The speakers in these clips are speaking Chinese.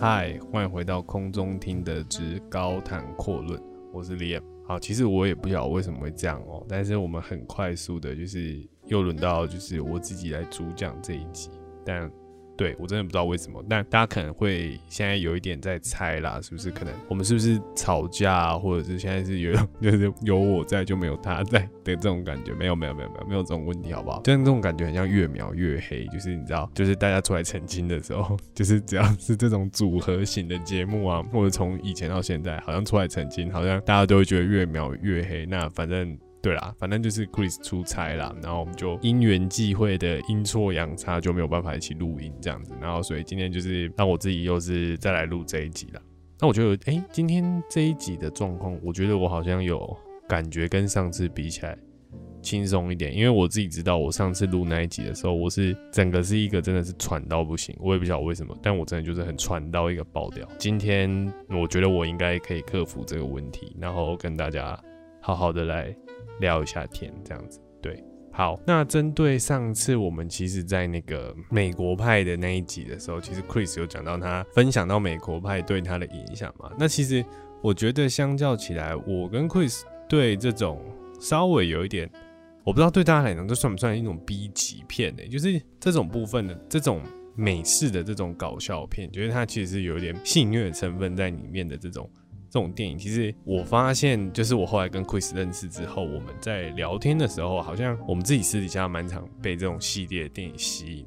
嗨，欢迎回到空中听的之高谈阔论，我是 Liam。好，其实我也不晓得为什么会这样哦，但是我们很快速的，就是又轮到就是我自己来主讲这一集，但。对我真的不知道为什么，但大家可能会现在有一点在猜啦，是不是？可能我们是不是吵架，或者是现在是有 就是有我在就没有他在的这种感觉？没有没有没有没有没有这种问题，好不好？就是这种感觉很像越描越黑，就是你知道，就是大家出来澄清的时候，就是只要是这种组合型的节目啊，或者从以前到现在，好像出来澄清，好像大家都会觉得越描越黑。那反正。对啦，反正就是 Chris 出差啦，然后我们就因缘际会的阴错阳差就没有办法一起录音这样子，然后所以今天就是让我自己又是再来录这一集了。那我觉得，哎，今天这一集的状况，我觉得我好像有感觉跟上次比起来轻松一点，因为我自己知道我上次录那一集的时候，我是整个是一个真的是喘到不行，我也不晓得为什么，但我真的就是很喘到一个爆掉。今天我觉得我应该可以克服这个问题，然后跟大家好好的来。聊一下天，这样子对，好。那针对上次我们其实，在那个美国派的那一集的时候，其实 Chris 有讲到他分享到美国派对他的影响嘛。那其实我觉得相较起来，我跟 Chris 对这种稍微有一点，我不知道对大家来讲，这算不算一种 B 级片呢？就是这种部分的这种美式的这种搞笑片，觉得它其实是有一点性虐成分在里面的这种。这种电影，其实我发现，就是我后来跟 Chris 认识之后，我们在聊天的时候，好像我们自己私底下蛮常被这种系列电影吸引。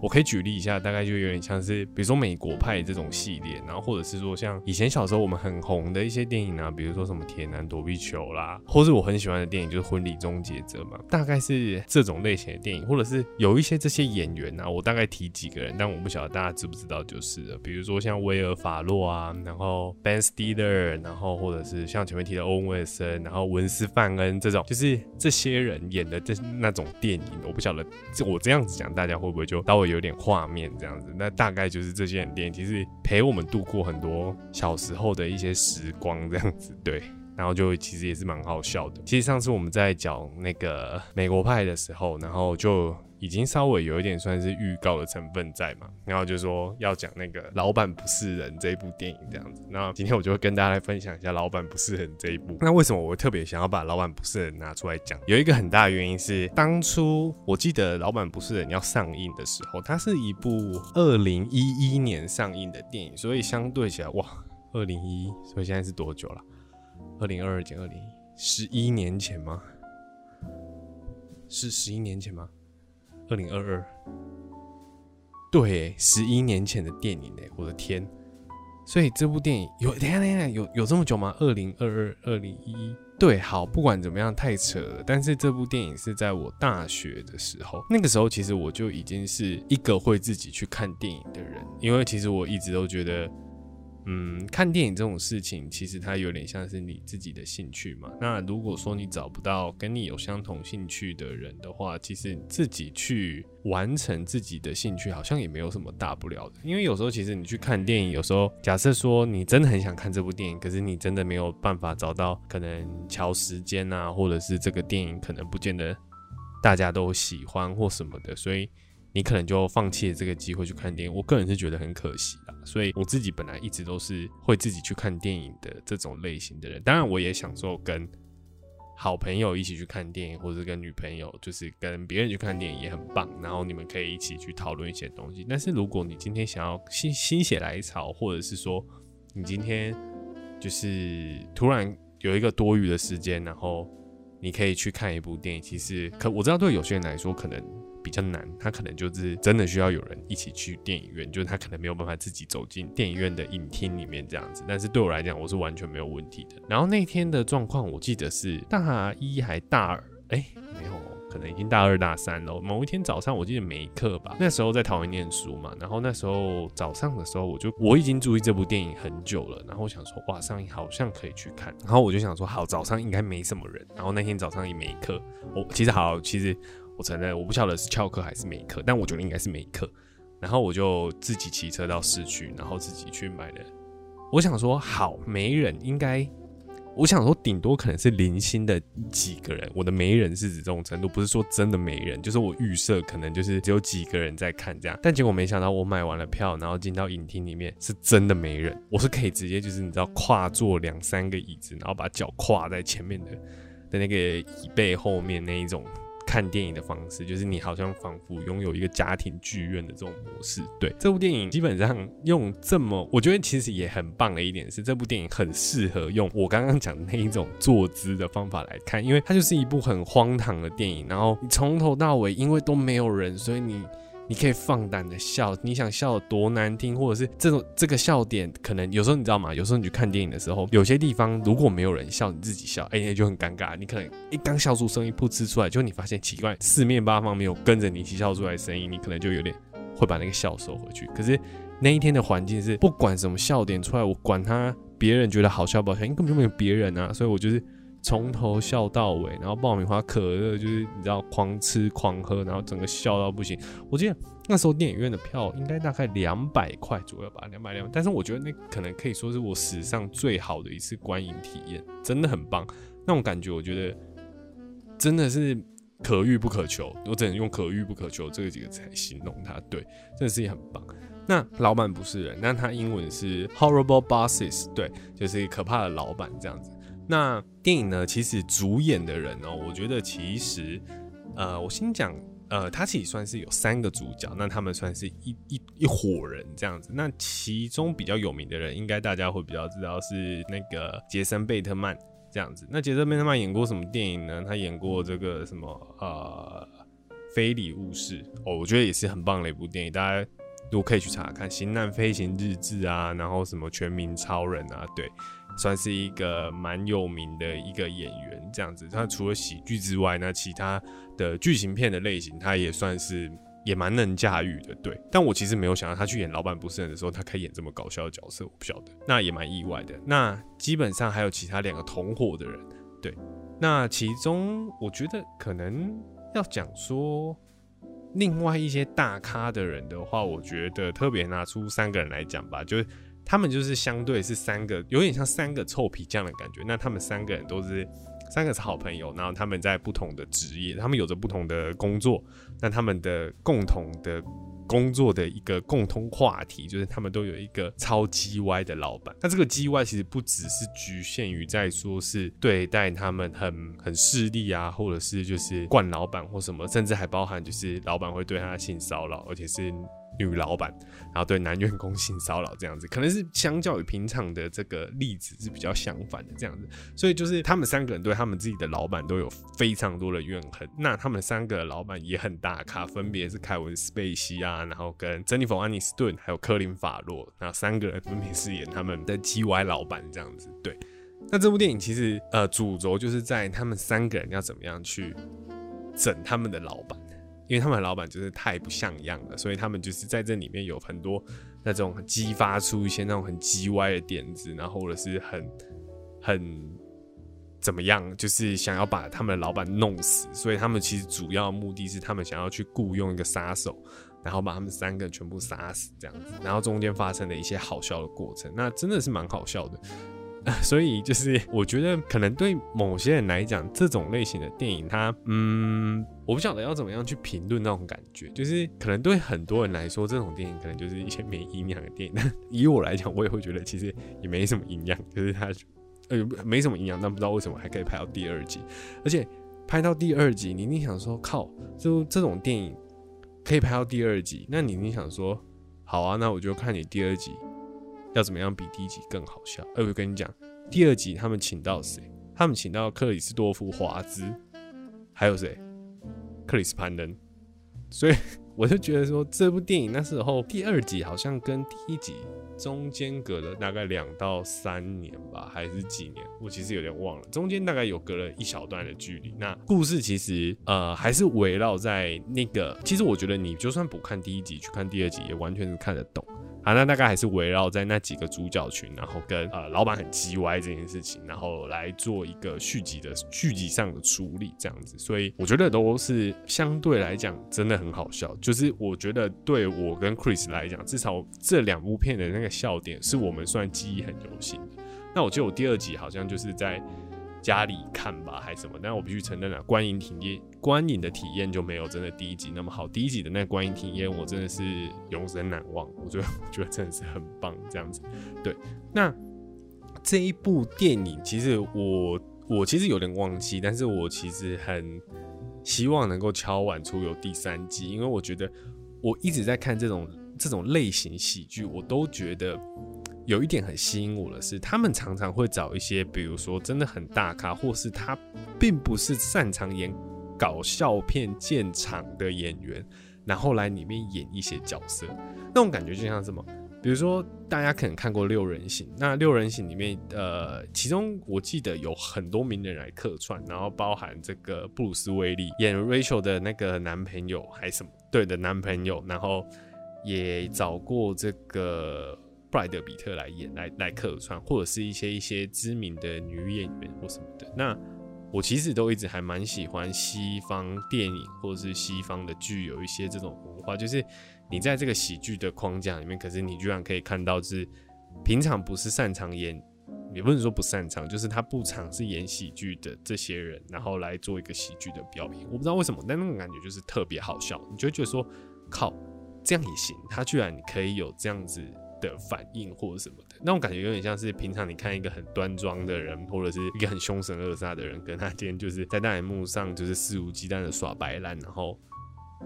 我可以举例一下，大概就有点像是，比如说美国派这种系列，然后或者是说像以前小时候我们很红的一些电影啊，比如说什么铁男躲避球啦，或是我很喜欢的电影就是婚礼终结者嘛，大概是这种类型的电影，或者是有一些这些演员啊，我大概提几个人，但我不晓得大家知不知道就是，比如说像威尔法洛啊，然后 Ben Stiller，然后或者是像前面提的欧文威尔森，然后文斯范恩这种，就是这些人演的这那种电影，我不晓得我这样子讲，大家会不会就稍微。有点画面这样子，那大概就是这些电影，其实陪我们度过很多小时候的一些时光这样子，对，然后就其实也是蛮好笑的。其实上次我们在讲那个美国派的时候，然后就。已经稍微有一点算是预告的成分在嘛，然后就说要讲那个《老板不是人》这一部电影这样子。那今天我就会跟大家来分享一下《老板不是人》这一部。那为什么我会特别想要把《老板不是人》拿出来讲？有一个很大的原因是，当初我记得《老板不是人》要上映的时候，它是一部二零一一年上映的电影，所以相对起来，哇，二零一，所以现在是多久了？二零二二减二零一，十一年前吗？是十一年前吗？二零二二，对，十一年前的电影呢，我的天！所以这部电影有，等下等下，有有这么久吗？二零二二、二零一一，对，好，不管怎么样，太扯了。但是这部电影是在我大学的时候，那个时候其实我就已经是一个会自己去看电影的人，因为其实我一直都觉得。嗯，看电影这种事情，其实它有点像是你自己的兴趣嘛。那如果说你找不到跟你有相同兴趣的人的话，其实自己去完成自己的兴趣，好像也没有什么大不了的。因为有时候其实你去看电影，有时候假设说你真的很想看这部电影，可是你真的没有办法找到可能调时间啊，或者是这个电影可能不见得大家都喜欢或什么的，所以。你可能就放弃了这个机会去看电影，我个人是觉得很可惜啦。所以我自己本来一直都是会自己去看电影的这种类型的人。当然，我也享受跟好朋友一起去看电影，或者跟女朋友，就是跟别人去看电影也很棒。然后你们可以一起去讨论一些东西。但是如果你今天想要心心血来潮，或者是说你今天就是突然有一个多余的时间，然后你可以去看一部电影，其实可我知道对有些人来说可能。比较难，他可能就是真的需要有人一起去电影院，就是他可能没有办法自己走进电影院的影厅里面这样子。但是对我来讲，我是完全没有问题的。然后那天的状况，我记得是大一还大二，哎，可能已经大二大三了。某一天早上，我记得没课吧，那时候在桃园念书嘛。然后那时候早上的时候，我就我已经注意这部电影很久了，然后我想说哇，上映好像可以去看。然后我就想说，好，早上应该没什么人。然后那天早上也没课，我其实好，其实。我承认，我不晓得是翘课还是没课，但我觉得应该是没课。然后我就自己骑车到市区，然后自己去买了。我想说，好，没人应该，我想说，顶多可能是零星的几个人。我的没人是指这种程度，不是说真的没人，就是我预设可能就是只有几个人在看这样。但结果没想到，我买完了票，然后进到影厅里面，是真的没人。我是可以直接就是你知道跨坐两三个椅子，然后把脚跨在前面的的那个椅背后面那一种。看电影的方式，就是你好像仿佛拥有一个家庭剧院的这种模式。对这部电影，基本上用这么，我觉得其实也很棒的一点是，这部电影很适合用我刚刚讲的那一种坐姿的方法来看，因为它就是一部很荒唐的电影。然后你从头到尾，因为都没有人，所以你。你可以放胆的笑，你想笑多难听，或者是这种这个笑点，可能有时候你知道吗？有时候你去看电影的时候，有些地方如果没有人笑，你自己笑，哎，那就很尴尬。你可能一刚笑出声音，噗嗤出来，就你发现奇怪，四面八方没有跟着你一起笑出来的声音，你可能就有点会把那个笑收回去。可是那一天的环境是，不管什么笑点出来，我管他别人觉得好笑不好笑，因为根本就没有别人啊，所以我就是。从头笑到尾，然后爆米花、可乐就是你知道狂吃狂喝，然后整个笑到不行。我记得那时候电影院的票应该大概两百块左右吧，两百两。但是我觉得那可能可以说是我史上最好的一次观影体验，真的很棒。那种感觉，我觉得真的是可遇不可求。我只能用“可遇不可求”这几个词来形容它。对，真的是也很棒。那老板不是人，那他英文是 “horrible bosses”，对，就是可怕的老板这样子。那电影呢？其实主演的人哦，我觉得其实，呃，我先讲，呃，他其实算是有三个主角，那他们算是一一一伙人这样子。那其中比较有名的人，应该大家会比较知道是那个杰森贝特曼这样子。那杰森贝特曼演过什么电影呢？他演过这个什么呃《非礼勿视》哦，我觉得也是很棒的一部电影，大家如果可以去查看《型男飞行日志》啊，然后什么《全民超人》啊，对。算是一个蛮有名的一个演员，这样子。他除了喜剧之外，那其他的剧情片的类型，他也算是也蛮能驾驭的。对，但我其实没有想到他去演老板不是人的时候，他可以演这么搞笑的角色，我不晓得。那也蛮意外的。那基本上还有其他两个同伙的人，对。那其中我觉得可能要讲说另外一些大咖的人的话，我觉得特别拿出三个人来讲吧，就是。他们就是相对是三个，有点像三个臭皮匠的感觉。那他们三个人都是三个是好朋友，然后他们在不同的职业，他们有着不同的工作。那他们的共同的工作的一个共通话题，就是他们都有一个超级歪的老板。那这个叽歪其实不只是局限于在说是对待他们很很势利啊，或者是就是惯老板或什么，甚至还包含就是老板会对他性骚扰，而且是。女老板，然后对男员工性骚扰这样子，可能是相较于平常的这个例子是比较相反的这样子，所以就是他们三个人对他们自己的老板都有非常多的怨恨。那他们三个老板也很大咖，分别是凯文·斯贝西啊，然后跟珍妮弗·安妮斯顿，还有科林·法洛，那三个人分别饰演他们的 G Y 老板这样子。对，那这部电影其实呃主轴就是在他们三个人要怎么样去整他们的老板。因为他们老板就是太不像样了，所以他们就是在这里面有很多那种激发出一些那种很叽歪的点子，然后或者是很很怎么样，就是想要把他们的老板弄死。所以他们其实主要目的是他们想要去雇佣一个杀手，然后把他们三个全部杀死这样子。然后中间发生的一些好笑的过程，那真的是蛮好笑的。所以就是我觉得可能对某些人来讲，这种类型的电影，它嗯，我不晓得要怎么样去评论那种感觉。就是可能对很多人来说，这种电影可能就是一些没营养的电影。但 以我来讲，我也会觉得其实也没什么营养，就是它呃没什么营养，但不知道为什么还可以拍到第二集。而且拍到第二集，你一定想说靠，就这种电影可以拍到第二集，那你你想说好啊，那我就看你第二集。要怎么样比第一集更好笑？哎，我跟你讲，第二集他们请到谁？他们请到克里斯多夫·华兹，还有谁？克里斯·潘登。所以我就觉得说，这部电影那时候第二集好像跟第一集中间隔了大概两到三年吧，还是几年？我其实有点忘了，中间大概有隔了一小段的距离。那故事其实呃还是围绕在那个，其实我觉得你就算不看第一集，去看第二集也完全是看得懂。啊，那大概还是围绕在那几个主角群，然后跟呃老板很叽歪这件事情，然后来做一个续集的续集上的处理这样子，所以我觉得都是相对来讲真的很好笑。就是我觉得对我跟 Chris 来讲，至少这两部片的那个笑点是我们算记忆很犹新的。那我记得我第二集好像就是在家里看吧，还什么？但我必须承认啊，观影体验观影的体验就没有真的第一集那么好。第一集的那观影体验，我真的是永生难忘。我觉得我觉得真的是很棒，这样子。对，那这一部电影其实我我其实有点忘记，但是我其实很希望能够敲碗出有第三季，因为我觉得我一直在看这种这种类型喜剧，我都觉得。有一点很吸引我的是，他们常常会找一些，比如说真的很大咖，或是他并不是擅长演搞笑片建场的演员，然后来里面演一些角色。那种感觉就像什么？比如说大家可能看过《六人行》，那《六人行》里面，呃，其中我记得有很多名人来客串，然后包含这个布鲁斯威利演 Rachel 的那个男朋友还什么对的男朋友，然后也找过这个。布莱德比特来演来来客串，或者是一些一些知名的女演员或什么的。那我其实都一直还蛮喜欢西方电影或者是西方的剧，有一些这种文化，就是你在这个喜剧的框架里面，可是你居然可以看到是平常不是擅长演，也不能说不擅长，就是他不常是演喜剧的这些人，然后来做一个喜剧的表演。我不知道为什么，但那种感觉就是特别好笑，你就觉得说靠，这样也行，他居然可以有这样子。的反应或者什么的那种感觉，有点像是平常你看一个很端庄的人，或者是一个很凶神恶煞的人，跟他今天就是在大荧幕上就是肆无忌惮的耍白烂，然后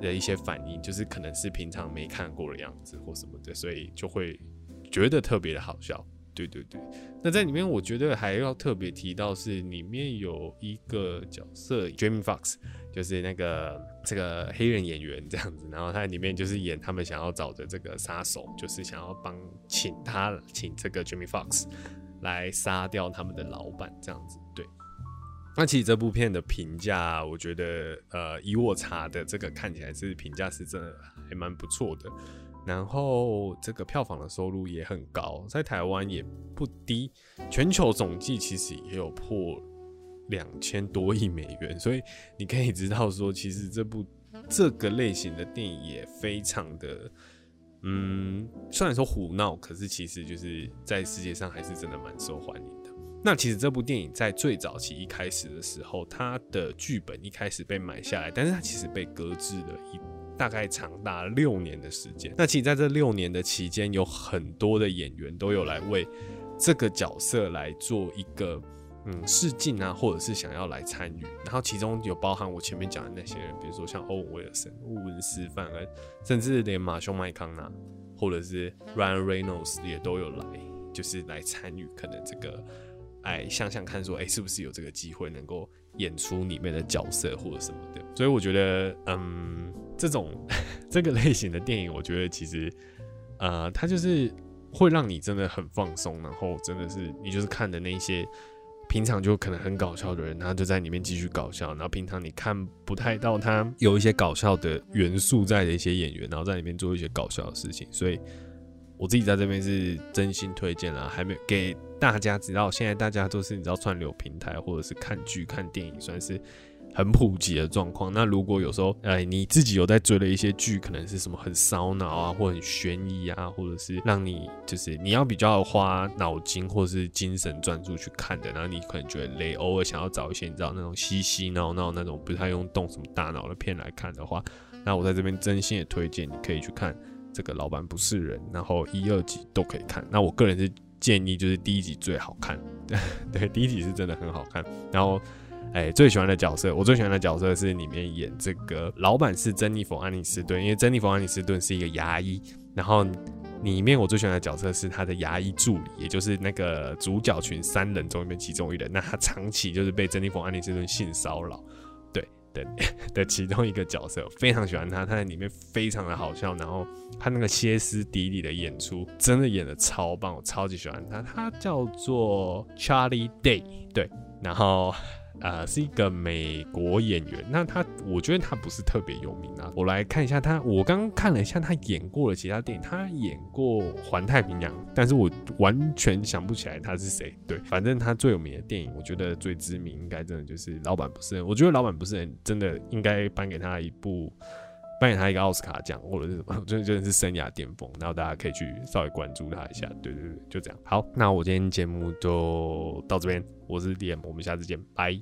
的一些反应，就是可能是平常没看过的样子或什么的，所以就会觉得特别的好笑。对对对，那在里面我觉得还要特别提到是里面有一个角色 Jamie Fox。就是那个这个黑人演员这样子，然后他里面就是演他们想要找的这个杀手，就是想要帮请他请这个 Jimmy Fox 来杀掉他们的老板这样子。对，那其实这部片的评价，我觉得呃，以我查的这个看起来是评价是真的还蛮不错的，然后这个票房的收入也很高，在台湾也不低，全球总计其实也有破。两千多亿美元，所以你可以知道说，其实这部这个类型的电影也非常的，嗯，虽然说胡闹，可是其实就是在世界上还是真的蛮受欢迎的。那其实这部电影在最早期一开始的时候，它的剧本一开始被买下来，但是它其实被搁置了一大概长达六年的时间。那其实在这六年的期间，有很多的演员都有来为这个角色来做一个。嗯，试镜啊，或者是想要来参与，然后其中有包含我前面讲的那些人，比如说像欧文威尔森、乌文斯范恩，甚至连马修麦康纳，或者是 Ryan Reynolds 也都有来，就是来参与，可能这个，哎，想想看，说，哎，是不是有这个机会能够演出里面的角色或者什么的？所以我觉得，嗯，这种 这个类型的电影，我觉得其实，呃，它就是会让你真的很放松，然后真的是你就是看的那些。平常就可能很搞笑的人，他就在里面继续搞笑。然后平常你看不太到他有一些搞笑的元素在的一些演员，然后在里面做一些搞笑的事情。所以我自己在这边是真心推荐了，还没有给大家知道。现在大家都是你知道串流平台或者是看剧看电影，算是。很普及的状况。那如果有时候，哎，你自己有在追的一些剧，可能是什么很烧脑啊，或很悬疑啊，或者是让你就是你要比较花脑筋或是精神专注去看的，然后你可能觉得累，偶尔想要找一些你知道那种嘻嘻闹闹那种不太用动什么大脑的片来看的话，那我在这边真心的推荐你可以去看这个《老板不是人》，然后一二集都可以看。那我个人是建议就是第一集最好看，对，第一集是真的很好看，然后。哎，最喜欢的角色，我最喜欢的角色是里面演这个老板是珍妮佛·安妮斯顿，因为珍妮佛·安妮斯顿是一个牙医。然后里面我最喜欢的角色是他的牙医助理，也就是那个主角群三人中里面其中一人。那他长期就是被珍妮佛·安妮斯顿性骚扰，的的其中一个角色，非常喜欢他，他在里面非常的好笑，然后他那个歇斯底里的演出真的演的超棒，我超级喜欢他。他叫做 Charlie Day，对，然后。呃，是一个美国演员。那他，我觉得他不是特别有名啊。我来看一下他，我刚看了一下他演过的其他电影，他演过《环太平洋》，但是我完全想不起来他是谁。对，反正他最有名的电影，我觉得最知名应该真的就是《老板不是人》。我觉得《老板不是人》真的应该颁给他一部扮演他一个奥斯卡奖或者是什么，真的真的是生涯巅峰，然后大家可以去稍微关注他一下。对对对，就这样。好，那我今天节目就到这边，我是 DM，我们下次见，拜。